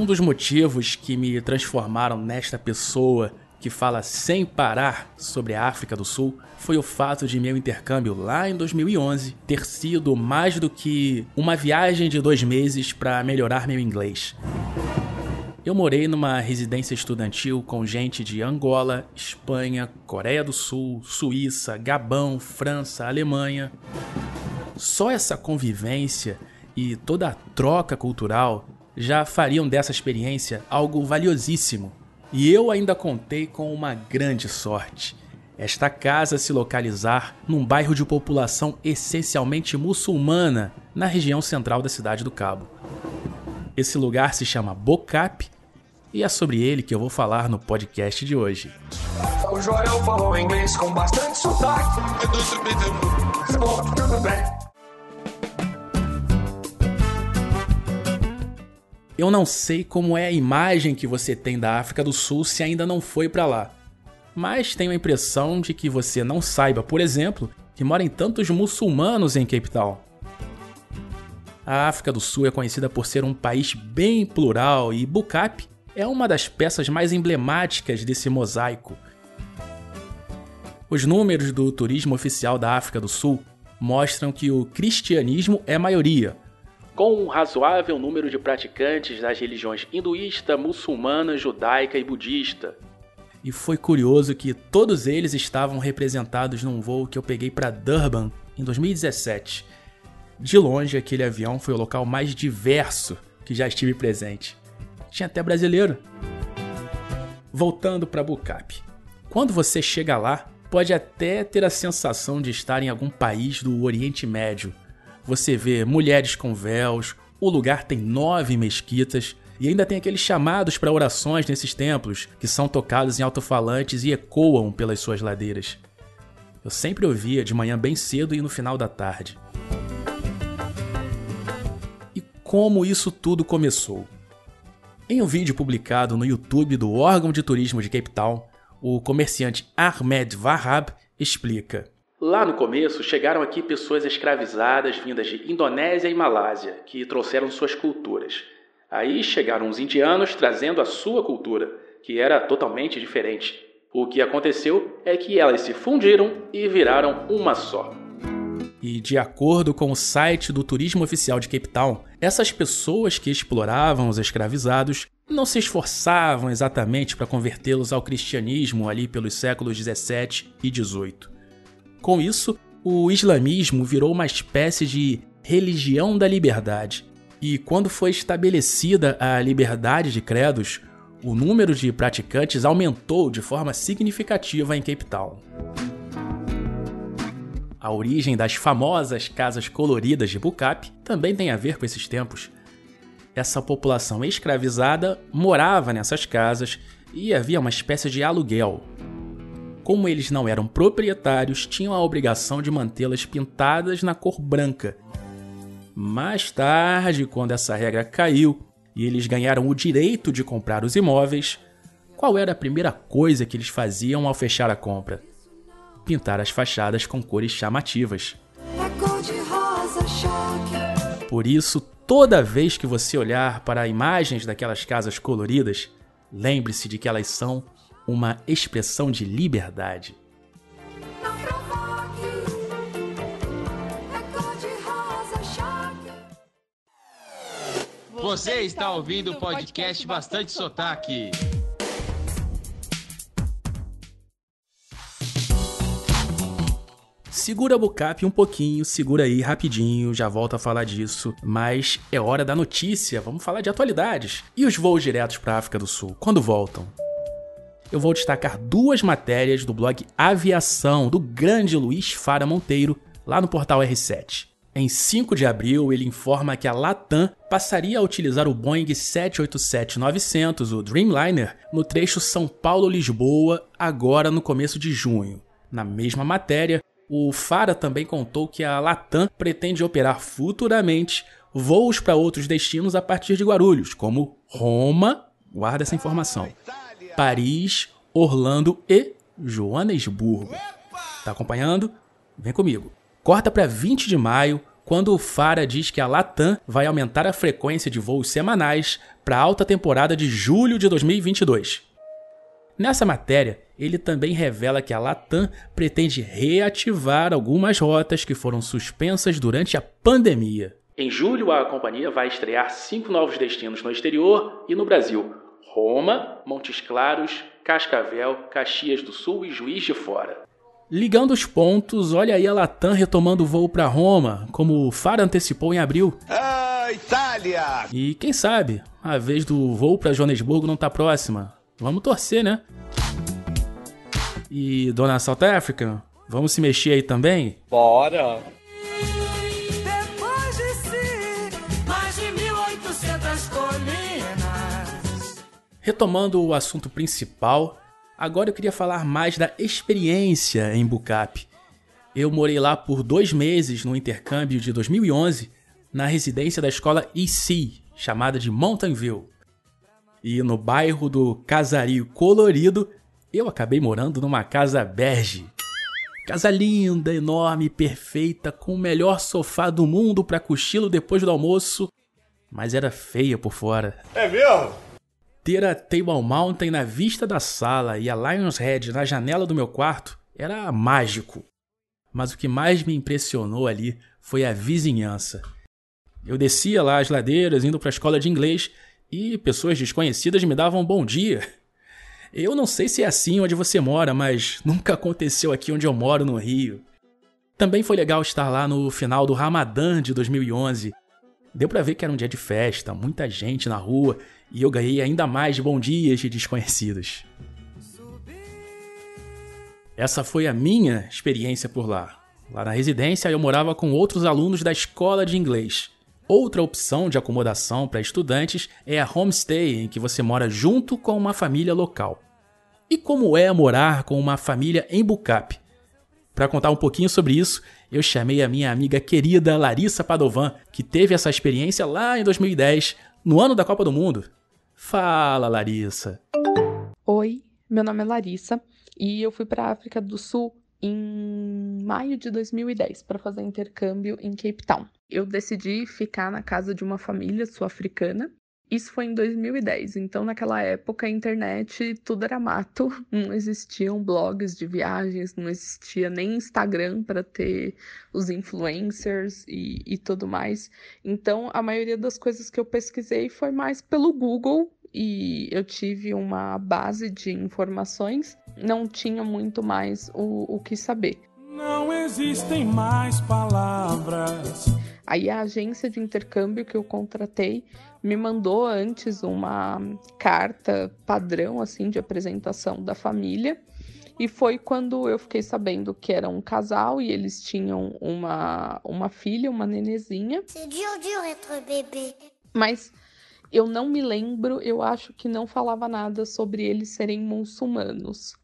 Um dos motivos que me transformaram nesta pessoa que fala sem parar sobre a África do Sul foi o fato de meu intercâmbio lá em 2011 ter sido mais do que uma viagem de dois meses para melhorar meu inglês. Eu morei numa residência estudantil com gente de Angola, Espanha, Coreia do Sul, Suíça, Gabão, França, Alemanha. Só essa convivência e toda a troca cultural já fariam dessa experiência algo valiosíssimo. E eu ainda contei com uma grande sorte. Esta casa se localizar num bairro de população essencialmente muçulmana, na região central da cidade do Cabo. Esse lugar se chama Bocap e é sobre ele que eu vou falar no podcast de hoje. O Joel falou inglês com bastante sotaque. Tudo bem. Eu não sei como é a imagem que você tem da África do Sul se ainda não foi para lá. Mas tenho a impressão de que você não saiba, por exemplo, que moram tantos muçulmanos em Cape Town. A África do Sul é conhecida por ser um país bem plural e Bukap é uma das peças mais emblemáticas desse mosaico. Os números do turismo oficial da África do Sul mostram que o cristianismo é maioria, com um razoável número de praticantes das religiões hinduísta, muçulmana, judaica e budista. E foi curioso que todos eles estavam representados num voo que eu peguei para Durban em 2017. De longe, aquele avião foi o local mais diverso que já estive presente. Tinha até brasileiro. Voltando para Bucap. Quando você chega lá, pode até ter a sensação de estar em algum país do Oriente Médio, você vê mulheres com véus, o lugar tem nove mesquitas e ainda tem aqueles chamados para orações nesses templos que são tocados em alto-falantes e ecoam pelas suas ladeiras. Eu sempre ouvia de manhã bem cedo e no final da tarde. E como isso tudo começou? Em um vídeo publicado no YouTube do órgão de turismo de Cape Town, o comerciante Ahmed Wahab explica: Lá no começo, chegaram aqui pessoas escravizadas vindas de Indonésia e Malásia, que trouxeram suas culturas. Aí chegaram os indianos trazendo a sua cultura, que era totalmente diferente. O que aconteceu é que elas se fundiram e viraram uma só. E de acordo com o site do Turismo Oficial de Cape Town, essas pessoas que exploravam os escravizados não se esforçavam exatamente para convertê-los ao cristianismo ali pelos séculos 17 e 18. Com isso, o islamismo virou uma espécie de religião da liberdade. E quando foi estabelecida a liberdade de credos, o número de praticantes aumentou de forma significativa em Cape Town. A origem das famosas casas coloridas de Bukap também tem a ver com esses tempos. Essa população escravizada morava nessas casas e havia uma espécie de aluguel, como eles não eram proprietários, tinham a obrigação de mantê-las pintadas na cor branca. Mais tarde, quando essa regra caiu e eles ganharam o direito de comprar os imóveis, qual era a primeira coisa que eles faziam ao fechar a compra? Pintar as fachadas com cores chamativas. Por isso, toda vez que você olhar para imagens daquelas casas coloridas, lembre-se de que elas são uma expressão de liberdade. Você está ouvindo o podcast Bastante Sotaque. Segura a Bucap um pouquinho, segura aí rapidinho, já volto a falar disso. Mas é hora da notícia, vamos falar de atualidades. E os voos diretos para a África do Sul, quando voltam? Eu vou destacar duas matérias do blog Aviação do grande Luiz Fara Monteiro, lá no portal R7. Em 5 de abril, ele informa que a Latam passaria a utilizar o Boeing 787-900, o Dreamliner, no trecho São Paulo-Lisboa, agora no começo de junho. Na mesma matéria, o Fara também contou que a Latam pretende operar futuramente voos para outros destinos a partir de Guarulhos, como Roma, guarda essa informação, Paris, Orlando e Joanesburgo. Tá acompanhando? Vem comigo. Corta para 20 de maio, quando o Fara diz que a Latam vai aumentar a frequência de voos semanais para a alta temporada de julho de 2022. Nessa matéria, ele também revela que a Latam pretende reativar algumas rotas que foram suspensas durante a pandemia. Em julho, a companhia vai estrear cinco novos destinos no exterior e no Brasil: Roma, Montes Claros, Cascavel, Caxias do Sul e Juiz de Fora. Ligando os pontos, olha aí a Latam retomando o voo para Roma, como o Fara antecipou em abril. Ah, Itália! E quem sabe, a vez do voo para Joanesburgo não tá próxima. Vamos torcer, né? E dona South Africa, vamos se mexer aí também? Bora! Retomando o assunto principal, agora eu queria falar mais da experiência em Bucap. Eu morei lá por dois meses no intercâmbio de 2011, na residência da escola EC, chamada de Mountain View. E no bairro do Casario Colorido, eu acabei morando numa casa berge. Casa linda, enorme, perfeita, com o melhor sofá do mundo para cochilo depois do almoço, mas era feia por fora. É mesmo? Ter a Table Mountain na vista da sala e a Lion's Head na janela do meu quarto era mágico. Mas o que mais me impressionou ali foi a vizinhança. Eu descia lá as ladeiras indo para a escola de inglês e pessoas desconhecidas me davam bom dia. Eu não sei se é assim onde você mora, mas nunca aconteceu aqui onde eu moro no Rio. Também foi legal estar lá no final do Ramadã de 2011. Deu para ver que era um dia de festa, muita gente na rua e eu ganhei ainda mais bom dias de desconhecidos. Essa foi a minha experiência por lá. Lá na residência eu morava com outros alunos da escola de inglês. Outra opção de acomodação para estudantes é a homestay, em que você mora junto com uma família local. E como é morar com uma família em Bucap? Para contar um pouquinho sobre isso, eu chamei a minha amiga querida Larissa Padovan, que teve essa experiência lá em 2010, no ano da Copa do Mundo. Fala, Larissa. Oi, meu nome é Larissa e eu fui para a África do Sul em maio de 2010 para fazer intercâmbio em Cape Town. Eu decidi ficar na casa de uma família sul-africana. Isso foi em 2010, então naquela época a internet tudo era mato, não existiam blogs de viagens, não existia nem Instagram para ter os influencers e, e tudo mais. Então a maioria das coisas que eu pesquisei foi mais pelo Google e eu tive uma base de informações, não tinha muito mais o, o que saber. Não existem mais palavras. Aí a agência de intercâmbio que eu contratei me mandou antes uma carta padrão assim de apresentação da família. E foi quando eu fiquei sabendo que era um casal e eles tinham uma, uma filha, uma nenezinha. C'est dur, dur être bébé. Mas eu não me lembro, eu acho que não falava nada sobre eles serem muçulmanos.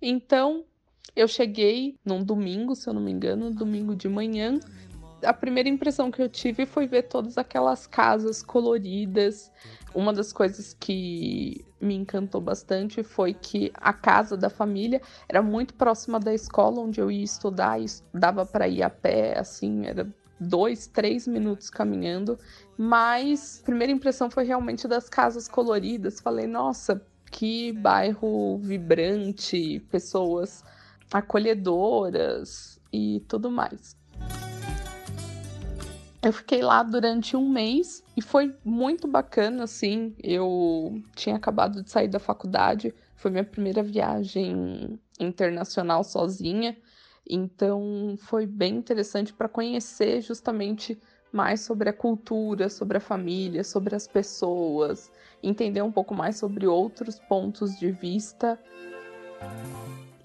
Então, eu cheguei num domingo, se eu não me engano, domingo de manhã. A primeira impressão que eu tive foi ver todas aquelas casas coloridas. Uma das coisas que me encantou bastante foi que a casa da família era muito próxima da escola onde eu ia estudar, e dava para ir a pé, assim, era dois, três minutos caminhando. Mas a primeira impressão foi realmente das casas coloridas. Falei, nossa, que bairro vibrante, pessoas acolhedoras e tudo mais. Eu fiquei lá durante um mês e foi muito bacana, assim. Eu tinha acabado de sair da faculdade, foi minha primeira viagem internacional sozinha, então foi bem interessante para conhecer justamente mais sobre a cultura, sobre a família, sobre as pessoas, entender um pouco mais sobre outros pontos de vista.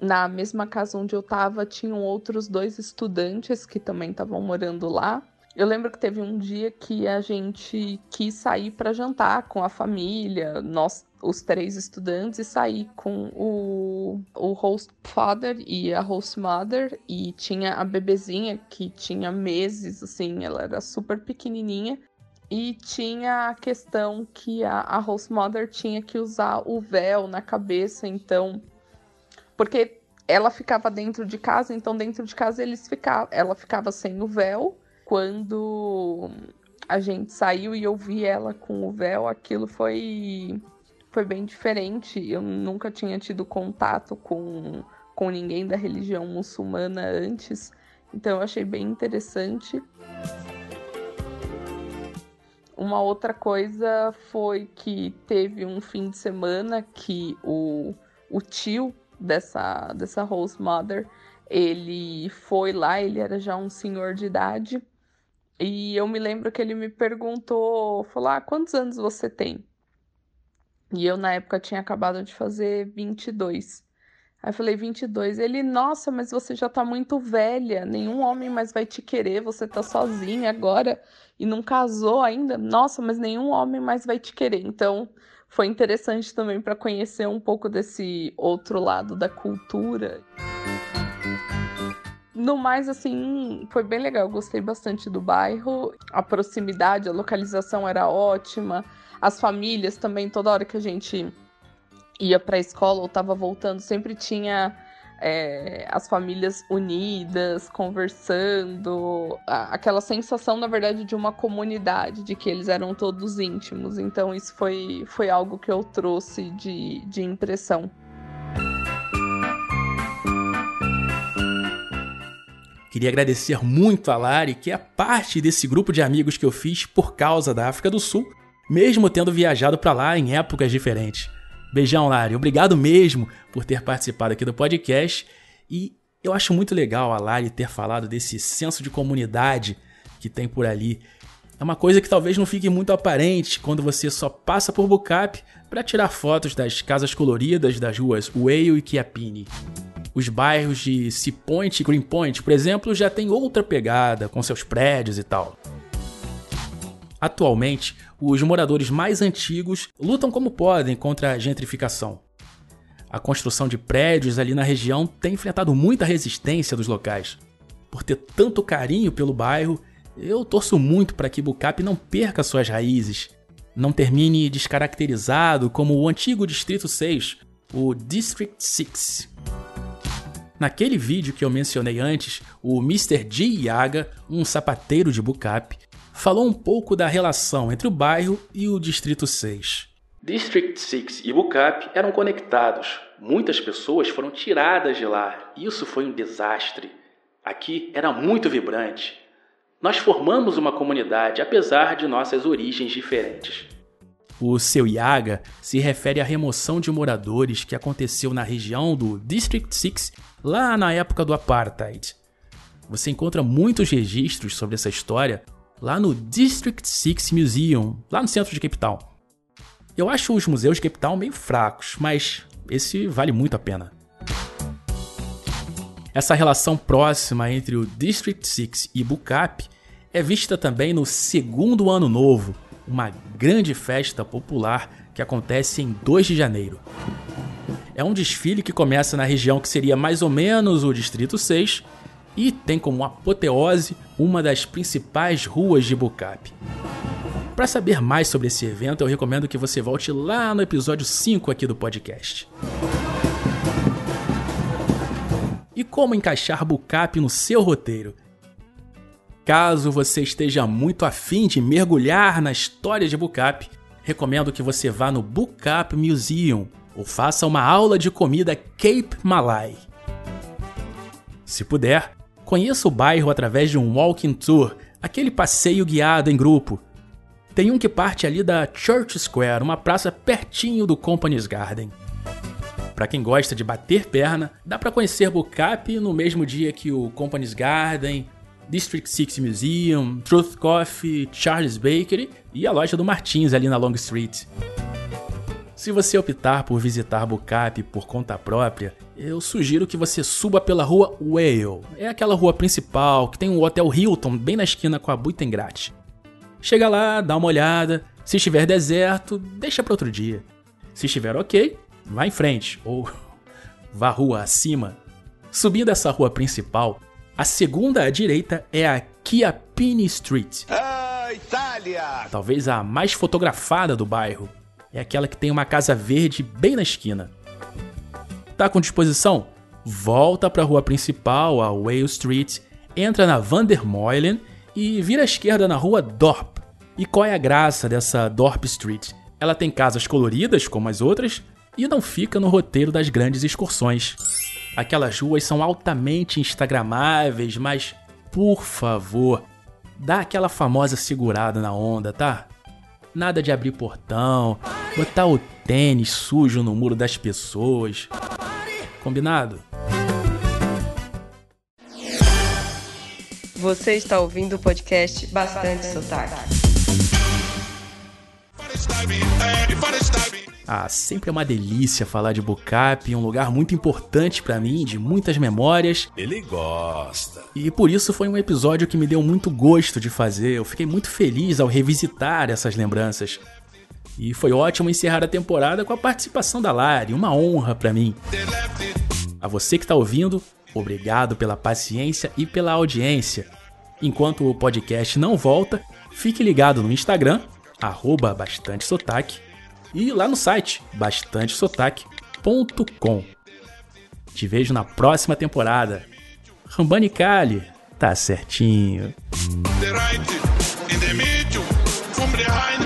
Na mesma casa onde eu estava, tinham outros dois estudantes que também estavam morando lá. Eu lembro que teve um dia que a gente quis sair para jantar com a família, nós, os três estudantes, e sair com o, o host father e a host mother, e tinha a bebezinha que tinha meses, assim, ela era super pequenininha. E tinha a questão que a, a host mother tinha que usar o véu na cabeça, então. Porque ela ficava dentro de casa, então dentro de casa eles ficavam, ela ficava sem o véu quando a gente saiu e eu vi ela com o véu, aquilo foi foi bem diferente. Eu nunca tinha tido contato com, com ninguém da religião muçulmana antes, então eu achei bem interessante. Uma outra coisa foi que teve um fim de semana que o, o tio dessa, dessa host mother, ele foi lá, ele era já um senhor de idade, e eu me lembro que ele me perguntou, falou, ah, quantos anos você tem? E eu, na época, tinha acabado de fazer 22. Aí eu falei, 22. Ele, nossa, mas você já tá muito velha, nenhum homem mais vai te querer, você tá sozinha agora e não casou ainda. Nossa, mas nenhum homem mais vai te querer. Então, foi interessante também para conhecer um pouco desse outro lado da cultura. No mais, assim, foi bem legal. Eu gostei bastante do bairro. A proximidade, a localização era ótima. As famílias também, toda hora que a gente ia para a escola ou estava voltando, sempre tinha é, as famílias unidas, conversando, aquela sensação, na verdade, de uma comunidade, de que eles eram todos íntimos. Então, isso foi, foi algo que eu trouxe de, de impressão. Queria agradecer muito a Lari, que é parte desse grupo de amigos que eu fiz por causa da África do Sul mesmo tendo viajado para lá em épocas diferentes. Beijão, Lari. Obrigado mesmo por ter participado aqui do podcast. E eu acho muito legal a Lari ter falado desse senso de comunidade que tem por ali. É uma coisa que talvez não fique muito aparente quando você só passa por Bucap para tirar fotos das casas coloridas das ruas Whale e Kiapini. Os bairros de Sea Point e Greenpoint, por exemplo, já tem outra pegada com seus prédios e tal. Atualmente, os moradores mais antigos lutam como podem contra a gentrificação. A construção de prédios ali na região tem enfrentado muita resistência dos locais. Por ter tanto carinho pelo bairro, eu torço muito para que Bucap não perca suas raízes, não termine descaracterizado como o antigo Distrito 6, o District 6. Naquele vídeo que eu mencionei antes, o Mr. G. Yaga, um sapateiro de Bucap, falou um pouco da relação entre o bairro e o Distrito 6. District 6 e Bucap eram conectados. Muitas pessoas foram tiradas de lá. Isso foi um desastre. Aqui era muito vibrante. Nós formamos uma comunidade apesar de nossas origens diferentes. O seu Yaga se refere à remoção de moradores que aconteceu na região do District 6 lá na época do Apartheid. Você encontra muitos registros sobre essa história lá no District 6 Museum, lá no centro de Cape Town. Eu acho os museus de Cape Town meio fracos, mas esse vale muito a pena. Essa relação próxima entre o District 6 e Bucap é vista também no segundo ano novo, uma grande festa popular que acontece em 2 de janeiro. É um desfile que começa na região que seria mais ou menos o Distrito 6 e tem como apoteose uma das principais ruas de Bucap. Para saber mais sobre esse evento, eu recomendo que você volte lá no episódio 5 aqui do podcast. E como encaixar Bucap no seu roteiro? Caso você esteja muito afim de mergulhar na história de Bucap, recomendo que você vá no Bucap Museum ou faça uma aula de comida Cape Malay. Se puder, Conheça o bairro através de um walking tour, aquele passeio guiado em grupo. Tem um que parte ali da Church Square, uma praça pertinho do Company's Garden. Para quem gosta de bater perna, dá para conhecer Bucap no mesmo dia que o Company's Garden, District 6 Museum, Truth Coffee, Charles Bakery e a loja do Martins ali na Long Street. Se você optar por visitar Bucap por conta própria, eu sugiro que você suba pela rua Whale. É aquela rua principal que tem um hotel Hilton bem na esquina com a Buitengrat. Chega lá, dá uma olhada. Se estiver deserto, deixa para outro dia. Se estiver ok, vá em frente ou vá rua acima. Subindo essa rua principal, a segunda à direita é a Chiappini Street. Ah, Itália! Talvez a mais fotografada do bairro é aquela que tem uma casa verde bem na esquina. Tá com disposição? Volta para a rua principal, a Whale Street, entra na Vandermeulen e vira à esquerda na rua Dorp. E qual é a graça dessa Dorp Street? Ela tem casas coloridas, como as outras, e não fica no roteiro das grandes excursões. Aquelas ruas são altamente instagramáveis, mas por favor, dá aquela famosa segurada na onda, tá? Nada de abrir portão, botar o tênis sujo no muro das pessoas. Combinado? Você está ouvindo o podcast Bastante Sotaque. Ah, sempre é uma delícia falar de Bucap, um lugar muito importante para mim, de muitas memórias. Ele gosta. E por isso foi um episódio que me deu muito gosto de fazer. Eu fiquei muito feliz ao revisitar essas lembranças. E foi ótimo encerrar a temporada com a participação da Lari, uma honra para mim. A você que está ouvindo, obrigado pela paciência e pela audiência. Enquanto o podcast não volta, fique ligado no Instagram, arroba bastante sotaque, e lá no site bastantesotaque.com. Te vejo na próxima temporada. Rambani Kali, tá certinho. The right in the middle, from behind.